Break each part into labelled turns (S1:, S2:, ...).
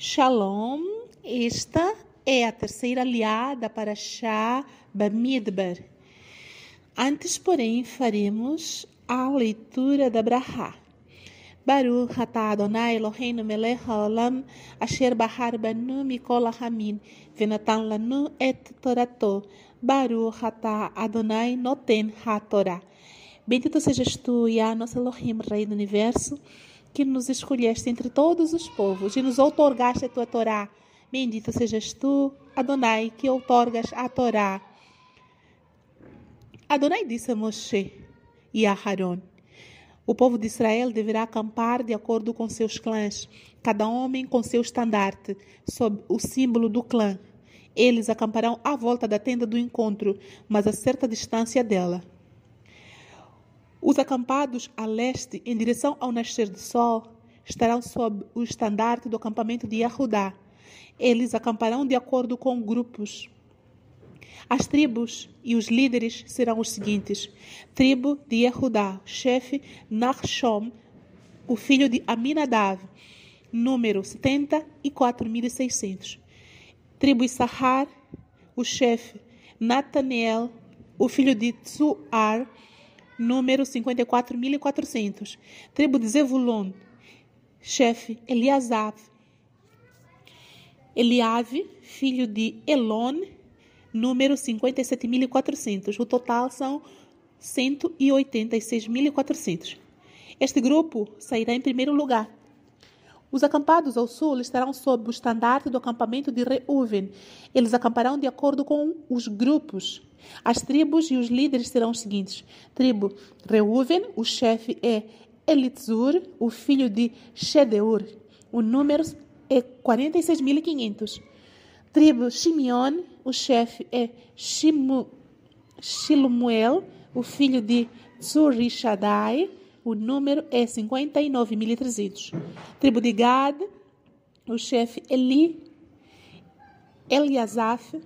S1: Shalom, esta é a terceira aliada para Shah Bamidbar. Antes, porém, faremos a leitura da Brahá. Baruch atah Adonai Eloheinu melech haolam asher bahar banu mikol hamin venatan lanu et torato. Baruch atah Adonai noten ha-torah. Bendito sejas tu, Yah, nosso Elohim, Rei do Universo, que nos escolheste entre todos os povos e nos outorgaste a tua Torá. Bendito sejas tu, Adonai, que outorgas a Torá. Adonai disse a Moshe e a Haron: O povo de Israel deverá acampar de acordo com seus clãs, cada homem com seu estandarte, sob o símbolo do clã. Eles acamparão à volta da tenda do encontro, mas a certa distância dela. Os acampados a leste, em direção ao nascer do sol, estarão sob o estandarte do acampamento de Yahudá. Eles acamparão de acordo com grupos. As tribos e os líderes serão os seguintes: tribo de Yehudá, chefe Nachshom, o filho de Aminadav, número 74.600. Tribo Issachar, o chefe Nataneel, o filho de Tzuar, número 54.400. Tribo de Zevulon, chefe Eliasaf. Eliave, filho de Elon, número 57.400. O total são 186.400. Este grupo sairá em primeiro lugar. Os acampados ao sul estarão sob o estandarte do acampamento de Reuven. Eles acamparão de acordo com os grupos. As tribos e os líderes serão os seguintes: tribo Reuven, o chefe é Elitzur, o filho de Shedeur. O número é 46.500. Tribo Shimeon, o chefe é Shimu, o filho de Tsurishadai. O número é 59.300. Tribo de Gad, o chefe Eli, Eliasaf,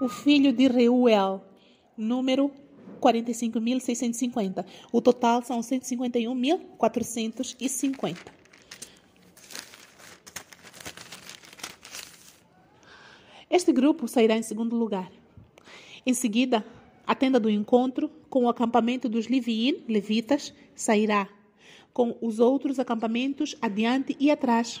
S1: o filho de Reuel, número 45.650. O total são 151.450. Este grupo sairá em segundo lugar. Em seguida, a tenda do encontro, com o acampamento dos Leviim, levitas, sairá, com os outros acampamentos adiante e atrás.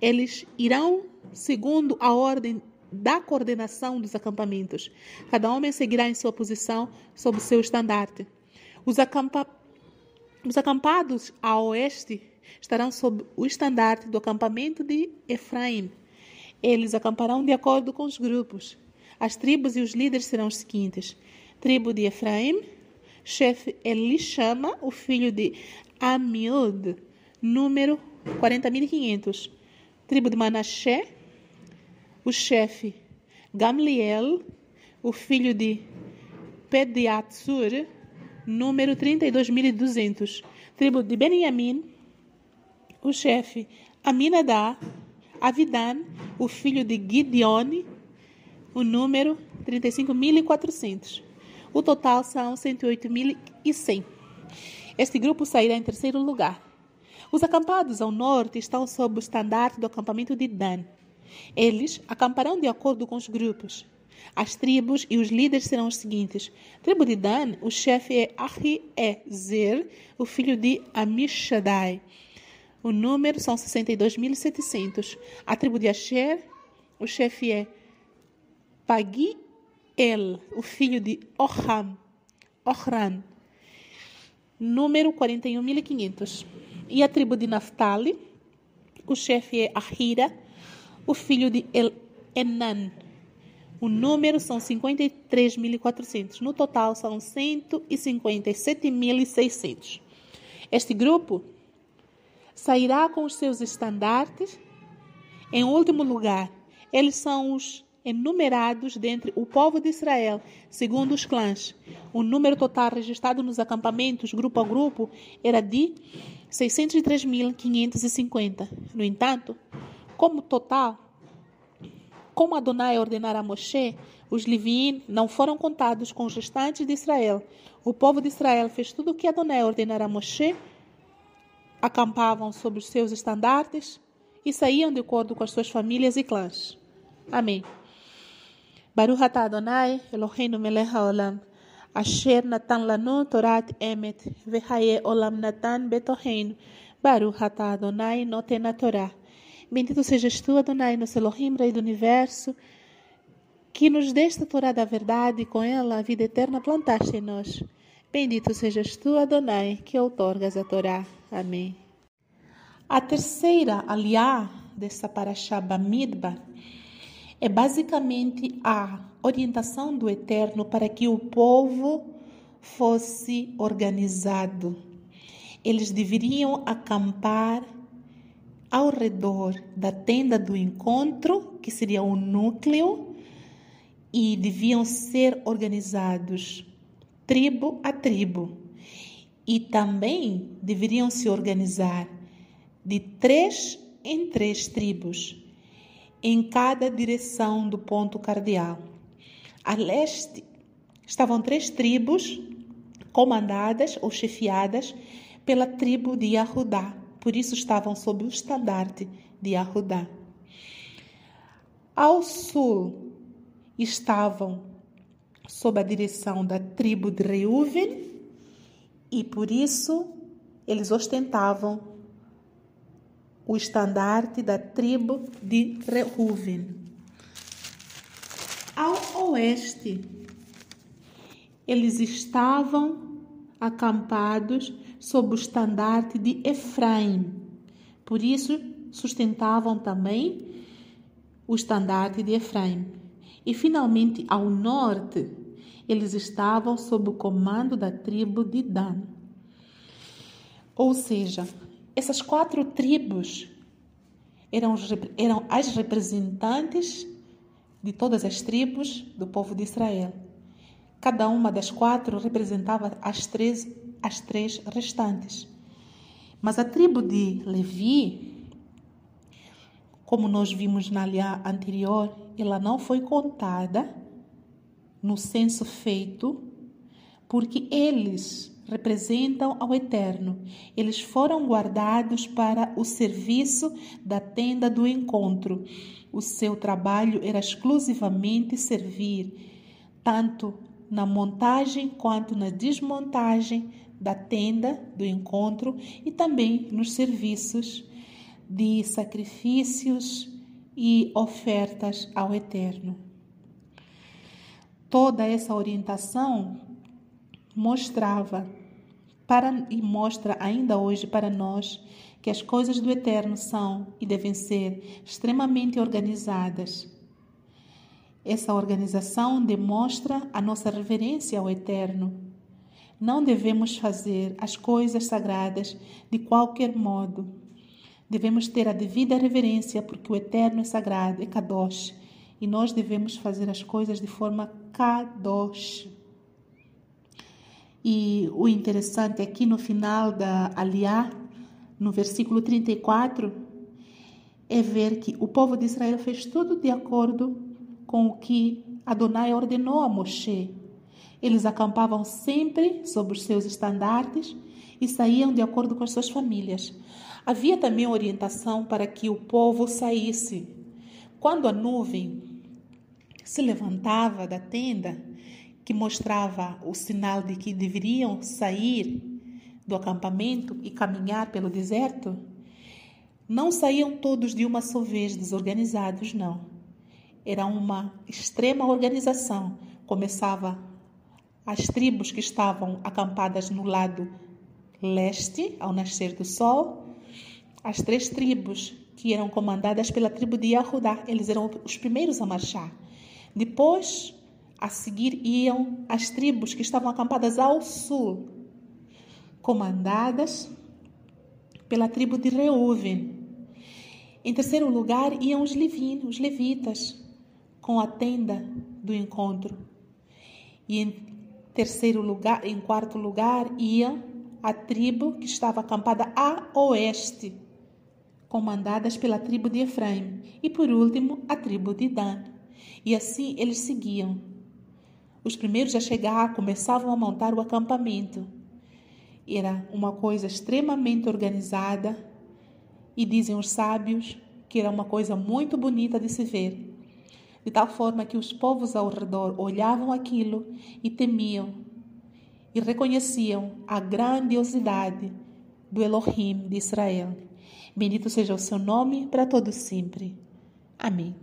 S1: Eles irão segundo a ordem da coordenação dos acampamentos. Cada homem seguirá em sua posição sob seu estandarte. Os, acampa... Os acampados a oeste estarão sob o estandarte do acampamento de Efraim. Eles acamparão de acordo com os grupos. As tribos e os líderes serão os seguintes: tribo de Efraim, chefe Elishama, o filho de Amiud, número 40.500. Tribo de Manassé, o chefe Gamliel, o filho de Pediatsur, número 32.200. Tribo de Benjamim, o chefe Aminadá, Avidan, o filho de Gideone, o número 35.400. O total são 108.100. Este grupo sairá em terceiro lugar. Os acampados ao norte estão sob o estandarte do acampamento de Dan. Eles acamparão de acordo com os grupos. As tribos e os líderes serão os seguintes: tribo de Dan, o chefe é Ahiezer, o filho de Amishadai. O número são 62.700. A tribo de Asher, o chefe é Pagiel, o filho de Oham, Ohran. Número 41.500. E a tribo de Naphtali, o chefe é Ahira, o filho de El Enan. O número são 53.400. No total, são 157.600. Este grupo sairá com os seus estandartes. Em último lugar, eles são os enumerados dentre o povo de Israel, segundo os clãs. O número total registrado nos acampamentos, grupo a grupo, era de 603.550. No entanto, como total, como Adonai ordenara a Moshe, os Leviim não foram contados com os restantes de Israel. O povo de Israel fez tudo o que Adonai ordenara a Moshe, acampavam sobre os seus estandartes e saíam de acordo com as suas famílias e clãs. Amém. Baruch atah Adonai, Eloheinu melech haolam, asher natan lanu torat emet, vehaye olam natan betoheinu, Baruch atah Adonai noten Torá. Bendito sejas tu, Adonai, nosso Elohim, Rei do Universo, que nos desta Torá da verdade e com ela a vida eterna plantaste em nós. Bendito sejas tu, Adonai, que outorgas a Torá. Amém. A terceira aliá dessa paraxá Bamidbar é basicamente a orientação do Eterno para que o povo fosse organizado. Eles deveriam acampar ao redor da tenda do encontro, que seria o núcleo, e deviam ser organizados tribo a tribo. E também deveriam se organizar de três em três tribos, em cada direção do ponto cardeal. A leste estavam três tribos comandadas ou chefiadas pela tribo de Yahudá, por isso estavam sob o estandarte de Yahudá. Ao sul estavam sob a direção da tribo de Reuven e por isso eles ostentavam o estandarte da tribo de Reuven. Ao oeste, eles estavam acampados sob o estandarte de Efraim. Por isso, sustentavam também o estandarte de Efraim. E finalmente, ao norte, eles estavam sob o comando da tribo de Dan. Ou seja, essas quatro tribos eram, eram as representantes de todas as tribos do povo de Israel. Cada uma das quatro representava as três, as três restantes. Mas a tribo de Levi, como nós vimos na linha anterior, ela não foi contada no censo feito, porque eles representam ao Eterno. Eles foram guardados para o serviço da tenda do encontro. O seu trabalho era exclusivamente servir, tanto na montagem quanto na desmontagem da tenda do encontro e também nos serviços de sacrifícios e ofertas ao Eterno. Toda essa orientação mostrava para e mostra ainda hoje para nós que as coisas do eterno são e devem ser extremamente organizadas. Essa organização demonstra a nossa reverência ao eterno. Não devemos fazer as coisas sagradas de qualquer modo. Devemos ter a devida reverência porque o eterno é sagrado, é kadosh, e nós devemos fazer as coisas de forma kadosh. E o interessante aqui no final da Aliá, no versículo 34, é ver que o povo de Israel fez tudo de acordo com o que Adonai ordenou a Moshe. Eles acampavam sempre sob os seus estandartes e saíam de acordo com as suas famílias. Havia também orientação para que o povo saísse. Quando a nuvem se levantava da tenda, que mostrava o sinal de que deveriam sair do acampamento e caminhar pelo deserto, não saíam todos de uma só vez desorganizados, não. Era uma extrema organização. Começava as tribos que estavam acampadas no lado leste, ao nascer do sol, as três tribos que eram comandadas pela tribo de Yahudá, eles eram os primeiros a marchar. Depois, a seguir iam as tribos que estavam acampadas ao sul, comandadas pela tribo de Reuven. Em terceiro lugar iam os levinos, os levitas, com a tenda do encontro. E em terceiro lugar, em quarto lugar, ia a tribo que estava acampada a oeste, comandadas pela tribo de Efraim, e por último, a tribo de Dan. E assim eles seguiam os primeiros a chegar começavam a montar o acampamento. Era uma coisa extremamente organizada e dizem os sábios que era uma coisa muito bonita de se ver, de tal forma que os povos ao redor olhavam aquilo e temiam e reconheciam a grandiosidade do Elohim de Israel. Bendito seja o seu nome para todos sempre. Amém.